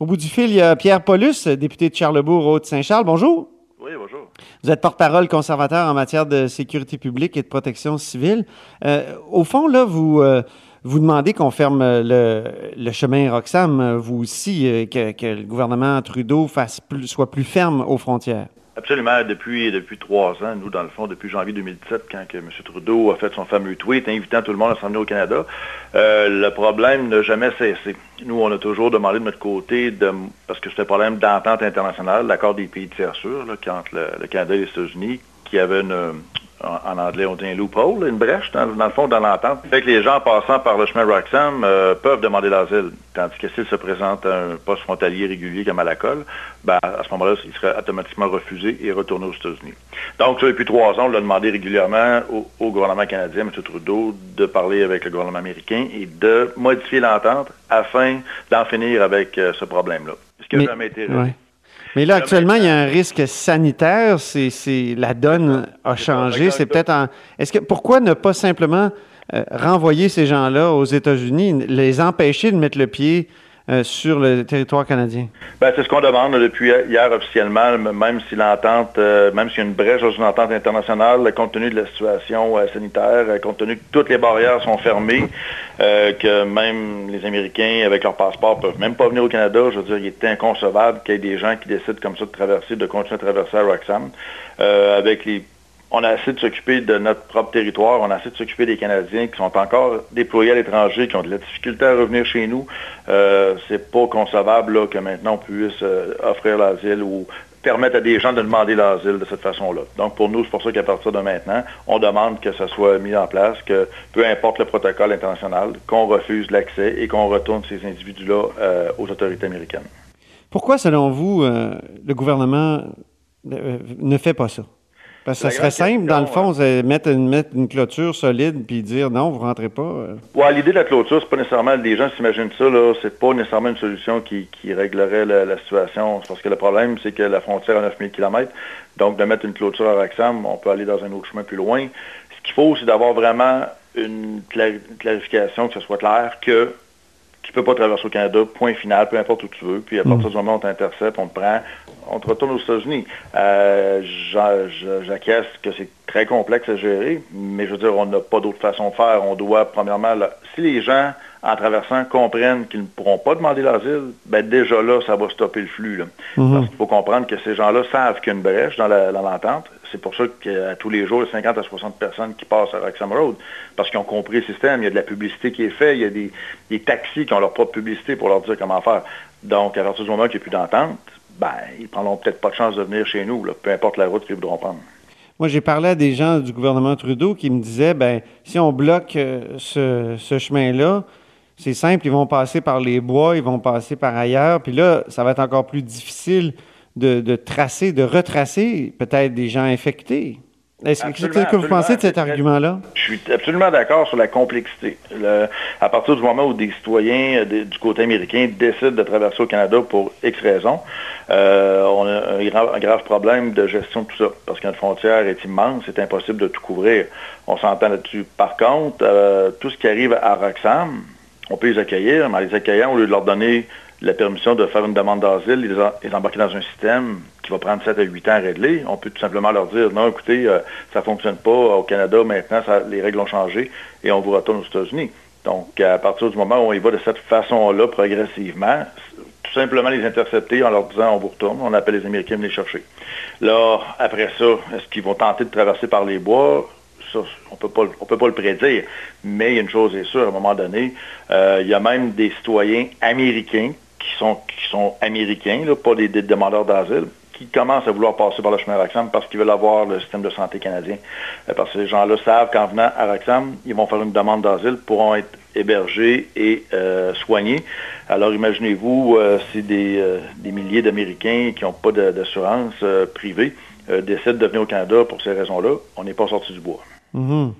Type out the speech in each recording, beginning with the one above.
Au bout du fil, il y a Pierre Paulus, député de Charlebourg, Haute-Saint-Charles. Bonjour. Oui, bonjour. Vous êtes porte-parole conservateur en matière de sécurité publique et de protection civile. Euh, au fond, là, vous, euh, vous demandez qu'on ferme le, le, chemin Roxham, vous aussi, euh, que, que, le gouvernement Trudeau fasse plus, soit plus ferme aux frontières. Absolument. Depuis, depuis trois ans, nous, dans le fond, depuis janvier 2017, quand M. Trudeau a fait son fameux tweet invitant tout le monde à s'en venir au Canada, euh, le problème n'a jamais cessé. Nous, on a toujours demandé de notre côté, de, parce que c'était un problème d'entente internationale, l'accord des pays tiers sûrs, là, entre le, le, Canada et les États-Unis, qui avait une, en anglais, on dit un loophole, une brèche, dans, dans le fond, dans l'entente. Fait que les gens passant par le chemin Roxham euh, peuvent demander l'asile. Tandis que s'ils se présentent à un poste frontalier régulier comme à la colle, ben, à ce moment-là, ils seraient automatiquement refusés et retournés aux États-Unis. Donc, ça, depuis trois ans, on l'a demandé régulièrement au, au, gouvernement canadien, M. Trudeau, de parler avec le gouvernement américain et de modifier l'entente afin d'en finir avec euh, ce problème-là. Ce qui n'a jamais été ouais. Mais là, actuellement, il y a un risque sanitaire. C'est, la donne a changé. C'est peut-être en. Est-ce que pourquoi ne pas simplement euh, renvoyer ces gens-là aux États-Unis, les empêcher de mettre le pied euh, sur le territoire canadien? Ben, c'est ce qu'on demande depuis hier officiellement, même si l'entente, euh, même s'il y a une brèche dans une entente internationale, compte tenu de la situation euh, sanitaire, compte tenu que toutes les barrières sont fermées, que même les Américains, avec leur passeport, peuvent même pas venir au Canada. Je veux dire, il est inconcevable qu'il y ait des gens qui décident comme ça de traverser, de continuer à traverser à Roxham, avec les on a assez de s'occuper de notre propre territoire, on a assez de s'occuper des Canadiens qui sont encore déployés à l'étranger, qui ont de la difficulté à revenir chez nous. Euh, c'est pas concevable que maintenant on puisse euh, offrir l'asile ou permettre à des gens de demander l'asile de cette façon-là. Donc pour nous, c'est pour ça qu'à partir de maintenant, on demande que ça soit mis en place, que peu importe le protocole international, qu'on refuse l'accès et qu'on retourne ces individus-là euh, aux autorités américaines. Pourquoi, selon vous, le gouvernement ne fait pas ça? Parce que ça serait simple, dans le fond, euh, mettre, une, mettre une clôture solide puis dire non, vous rentrez pas. Euh. Ouais, l'idée de la clôture, c'est pas nécessairement, les gens s'imaginent ça, là, c'est pas nécessairement une solution qui, qui réglerait la, la situation. Parce que le problème, c'est que la frontière a 9000 km. Donc, de mettre une clôture à Roxham, on peut aller dans un autre chemin plus loin. Ce qu'il faut, c'est d'avoir vraiment une clarification, que ce soit clair, que tu peux pas traverser au Canada, point final, peu importe où tu veux. Puis à partir du moment où on t'intercepte, on te prend, on te retourne aux États-Unis. Euh, J'acquiesce que c'est très complexe à gérer, mais je veux dire, on n'a pas d'autre façon de faire. On doit, premièrement, là, si les gens, en traversant, comprennent qu'ils ne pourront pas demander l'asile, ben déjà là, ça va stopper le flux. Là. Mm -hmm. Parce qu'il faut comprendre que ces gens-là savent qu'il y a une brèche dans l'entente. C'est pour ça qu'à tous les jours, il y a 50 à 60 personnes qui passent à Roxham Road, parce qu'ils ont compris le système. Il y a de la publicité qui est faite, il y a des, des taxis qui ont leur propre publicité pour leur dire comment faire. Donc, à partir du moment qu'il n'y a plus d'entente, ben, ils prendront peut-être pas de chance de venir chez nous, là, peu importe la route qu'ils voudront prendre. Moi, j'ai parlé à des gens du gouvernement Trudeau qui me disaient, ben, si on bloque euh, ce, ce chemin-là, c'est simple, ils vont passer par les bois, ils vont passer par ailleurs, puis là, ça va être encore plus difficile de, de tracer, de retracer peut-être des gens infectés. Est-ce que, que vous pensez de cet argument-là? Je suis absolument d'accord sur la complexité. Le, à partir du moment où des citoyens de, du côté américain décident de traverser au Canada pour X raisons, euh, on a un grave, un grave, problème de gestion de tout ça, parce que notre frontière est immense, c'est impossible de tout couvrir. On s'entend là-dessus. Par contre, euh, tout ce qui arrive à Roxham, on peut les accueillir, mais en les accueillant, au lieu de leur donner la permission de faire une demande d'asile, les, les embarquer dans un système qui va prendre 7 à 8 ans à régler, on peut tout simplement leur dire, non, écoutez, euh, ça ne fonctionne pas au Canada, maintenant, les règles ont changé et on vous retourne aux États-Unis. Donc, à partir du moment où on y va de cette façon-là, progressivement, tout simplement les intercepter en leur disant, on vous retourne, on appelle les Américains de les chercher. Là, après ça, est-ce qu'ils vont tenter de traverser par les bois? Ça, on peut pas, on peut pas le prédire. Mais une chose est sûre, à un moment donné, euh, il y a même des citoyens américains qui sont, qui sont américains, là, pas des, demandeurs d'asile, qui commencent à vouloir passer par le chemin Roxham parce qu'ils veulent avoir le système de santé canadien. Euh, parce que ces gens-là savent qu'en venant à Roxham, ils vont faire une demande d'asile, pourront être hébergés et euh, soignés. Alors imaginez-vous, si des, des milliers d'Américains qui n'ont pas d'assurance privée décident de venir au Canada pour ces raisons-là, on n'est pas sorti du bois. Mm -hmm.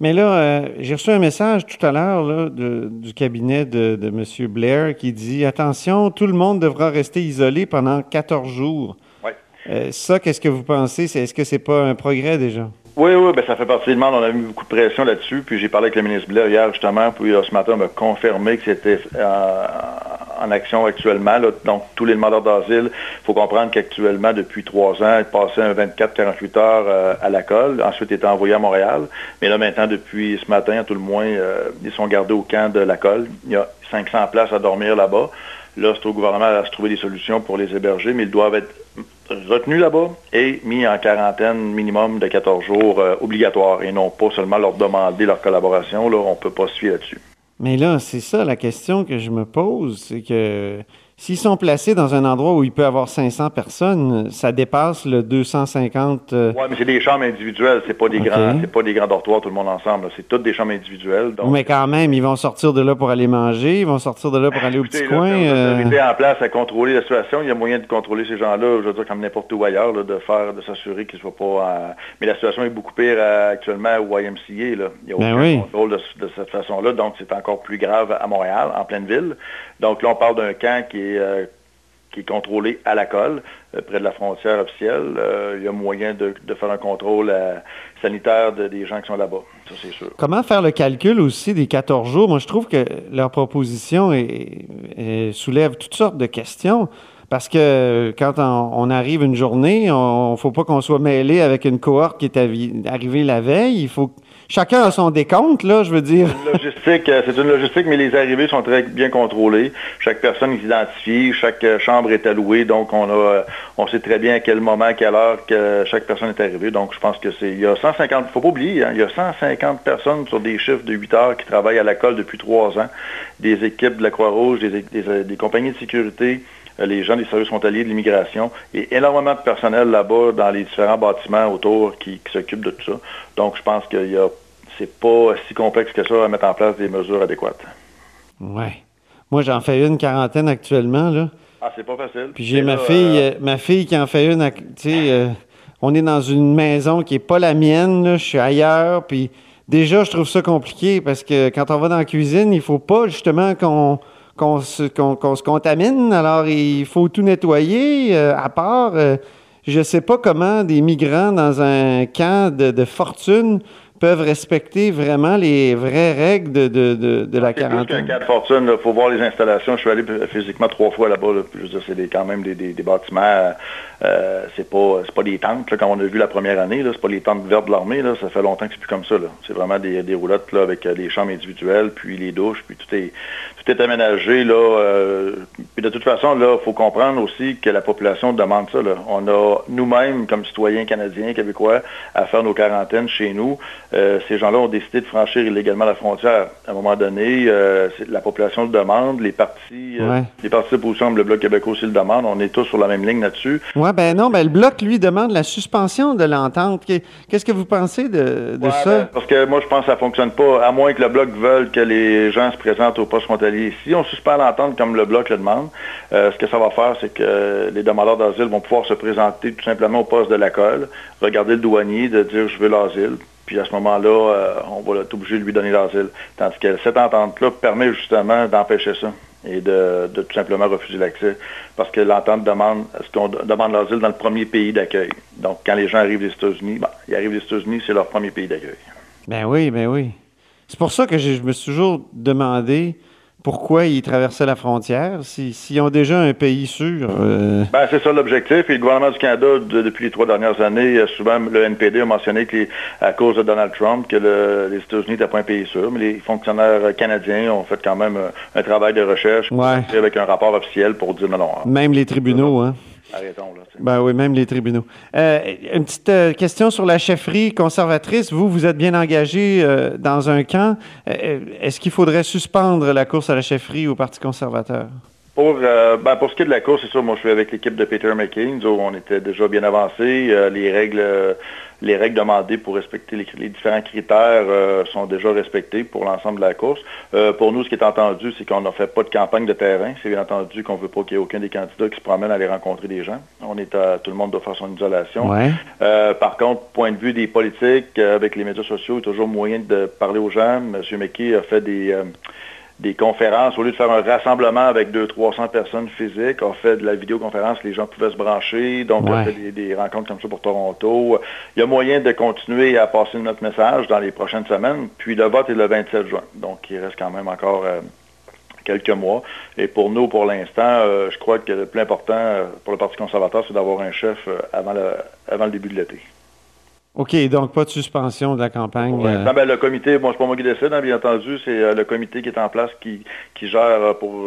Mais là, euh, j'ai reçu un message tout à l'heure du cabinet de, de M. Blair qui dit Attention, tout le monde devra rester isolé pendant 14 jours. Oui. Euh, ça, qu'est-ce que vous pensez? Est-ce que c'est pas un progrès déjà? Oui, oui, ben ça fait partie du monde. On a mis beaucoup de pression là-dessus. Puis j'ai parlé avec le ministre Blair hier, justement, puis ce matin, on m'a confirmé que c'était euh, en action actuellement. Donc, tous les demandeurs d'asile, il faut comprendre qu'actuellement, depuis trois ans, ils passaient un 24-48 heures euh, à la. Ensuite, ils étaient envoyés à Montréal. Mais là, maintenant, depuis ce matin, à tout le moins, euh, ils sont gardés au camp de la. Il y a 500 places à dormir là-bas. Là, c'est au gouvernement à se trouver des solutions pour les héberger, mais ils doivent être retenus là-bas et mis en quarantaine minimum de 14 jours euh, obligatoire et non pas seulement leur demander leur collaboration. Là, on ne peut pas suivre là-dessus. Mais là, c'est ça la question que je me pose, c'est que S'ils sont placés dans un endroit où il peut y avoir 500 personnes, ça dépasse le 250. Euh, oui, mais c'est des chambres individuelles, c'est pas des grands, c'est pas des grands dortoirs tout le monde ensemble. C'est toutes des chambres individuelles. Mais quand même, ils vont sortir de là pour aller manger, ils vont sortir de là pour aller au petit coin. Euh... en place à contrôler la situation. Il y a moyen de contrôler ces gens-là, je veux dire comme n'importe où ailleurs, de faire, de s'assurer qu'ils ne soient pas. Mais la situation est beaucoup pire euh, actuellement au YMCA. Là. Il n'y a ben aucun contrôle de, de cette façon-là, donc c'est encore plus grave à Montréal, en pleine ville. Donc là, on parle d'un camp qui est euh, qui est contrôlé à la colle, euh, près de la frontière officielle. Euh, il y a moyen de, faire un contrôle sanitaire des gens qui sont là-bas, ça c'est sûr. Comment faire le calcul aussi des 14 jours? Moi, je trouve que leur proposition soulève toutes sortes de questions. Parce que quand on, arrive une journée, on ne faut pas qu'on soit mêlé avec une cohorte qui est arrivée la veille. Il faut chacun a son décompte, là, je veux dire. euh, c'est une logistique, mais les arrivées sont très bien contrôlées. Chaque personne est identifiée, chaque euh, chambre est allouée, donc on a, euh, on sait très bien à quel moment, à quelle heure que chaque personne est arrivée. Donc je pense que c'est, il y a 150, faut pas oublier, hein, il y a 150 personnes sur des chiffres de 8 heures qui travaillent à la colle depuis trois ans, des équipes de la Croix-Rouge, des compagnies de sécurité, les gens des services frontaliers de l'immigration et énormément de personnel là-bas dans les différents bâtiments autour qui, s'occupent de tout ça. Donc, je pense que ce c'est pas si complexe que ça à mettre en place des mesures adéquates. Ouais. Moi, j'en fais une quarantaine actuellement, là. Ah, c'est pas facile. Puis j'ai ma fille, euh, ma fille qui en fait une, tu sais, euh, on est dans une maison qui est pas la mienne, je suis ailleurs, puis déjà, je trouve ça compliqué parce que quand on va dans la cuisine, il faut pas justement qu'on qu'on se, se, contamine. Alors, il faut tout nettoyer. Euh, à part, euh, je ne sais pas comment des migrants dans un camp de, fortune peuvent respecter vraiment les vraies règles de, de, de, la quarantaine. Plus camp de fortune, il faut voir les installations. Je suis allé physiquement trois fois là-bas. c'est quand même des, des, bâtiments euh, c'est pas c'est pas des tentes, là, comme on a vu la première année, c'est pas les tentes vertes de l'armée, ça fait longtemps que c'est plus comme ça. C'est vraiment des, des roulottes là, avec euh, les chambres individuelles, puis les douches, puis tout est tout est aménagé. Là, euh, puis de toute façon, là, faut comprendre aussi que la population demande ça. Là. On a nous-mêmes, comme citoyens canadiens, québécois, à faire nos quarantaines chez nous. Euh, ces gens-là ont décidé de franchir illégalement la frontière. À un moment donné, euh, la population le demande, les partis, les partis d'opposition, le Bloc québécois aussi le demandent. On est tous sur la même ligne là-dessus ben non, ben le Bloc, lui, demande la suspension de l'entente. Qu'est-ce que vous pensez de, ça? Ben, parce que moi, je pense que ça ne fonctionne pas, à moins que le Bloc veuille que les gens se présentent au poste frontalier. Si on suspend l'entente comme le Bloc le demande, euh, ce que ça va faire, c'est que les demandeurs d'asile vont pouvoir se présenter tout simplement au poste de la colle, regarder le douanier, de dire « je veux l'asile », puis à ce moment-là, euh, on va être obligé de lui donner l'asile. Tandis que cette entente-là permet justement d'empêcher ça et de, tout simplement refuser l'accès parce que l'entente demande ce qu'on demande l'asile dans le premier pays d'accueil. Donc, quand les gens arrivent des États-Unis, ben, ils arrivent des États-Unis, c'est leur premier pays d'accueil. Ben oui, ben oui. C'est pour ça que je me suis toujours demandé pourquoi ils traversaient la frontière? S'ils ont déjà un pays sûr? Euh? Ben, c'est ça l'objectif. Et le gouvernement du Canada, depuis les trois dernières années, souvent le NPD a mentionné qu'à cause de Donald Trump, que les États-Unis n'étaient pas un pays sûr, mais les fonctionnaires canadiens ont fait quand même un, travail de recherche avec un rapport officiel pour dire non, non. Même les tribunaux, hein? Arrêtons. Ben oui, même les tribunaux. Euh, une petite euh, question sur la chefferie conservatrice. Vous, vous êtes bien engagé euh, dans un camp. Est-ce qu'il faudrait suspendre la course à la chefferie au Parti conservateur? Pour, ben, pour ce qui est de la course, c'est sûr, moi je suis avec l'équipe de Peter McCain, où on était déjà bien avancé. les règles les règles demandées pour respecter les, différents critères euh, sont déjà respectées pour l'ensemble de la course. Euh, pour nous, ce qui est entendu, c'est qu'on n'a fait pas de campagne de terrain. C'est bien entendu qu'on ne veut pas qu'il y ait aucun des candidats qui se promène à aller rencontrer des gens. On est à, tout le monde doit faire son isolation. Euh, par contre, point de vue des politiques, avec les médias sociaux, il y a toujours moyen de parler aux gens. M. McKay a fait des des conférences, au lieu de faire un rassemblement avec 200-300 personnes physiques, on fait de la vidéoconférence, les gens pouvaient se brancher, donc on fait des, rencontres comme ça pour Toronto. Il y a moyen de continuer à passer notre message dans les prochaines semaines, puis le vote est le 27 juin, donc il reste quand même encore quelques mois. Et pour nous, pour l'instant, je crois que le plus important pour le Parti conservateur, c'est d'avoir un chef avant le, avant le début de l'été. OK, donc pas de suspension de la campagne. Euh. Ben, le comité, bon, c'est pas moi qui décide, hein, bien entendu, c'est euh, le comité qui est en place qui, gère euh, pour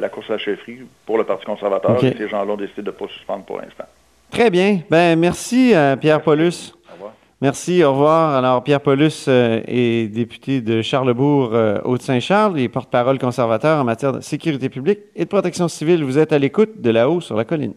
la course à la chefferie pour le Parti conservateur. ces gens-là ont décidé de ne pas suspendre pour l'instant. Très bien. Ben merci, Pierre Paulus. Au revoir. Merci, au revoir. Alors, Pierre Paulus est député de Charlebourg, Haute-Saint-Charles et porte-parole conservateur en matière de sécurité publique et de protection civile. Vous êtes à l'écoute de là-haut sur la colline.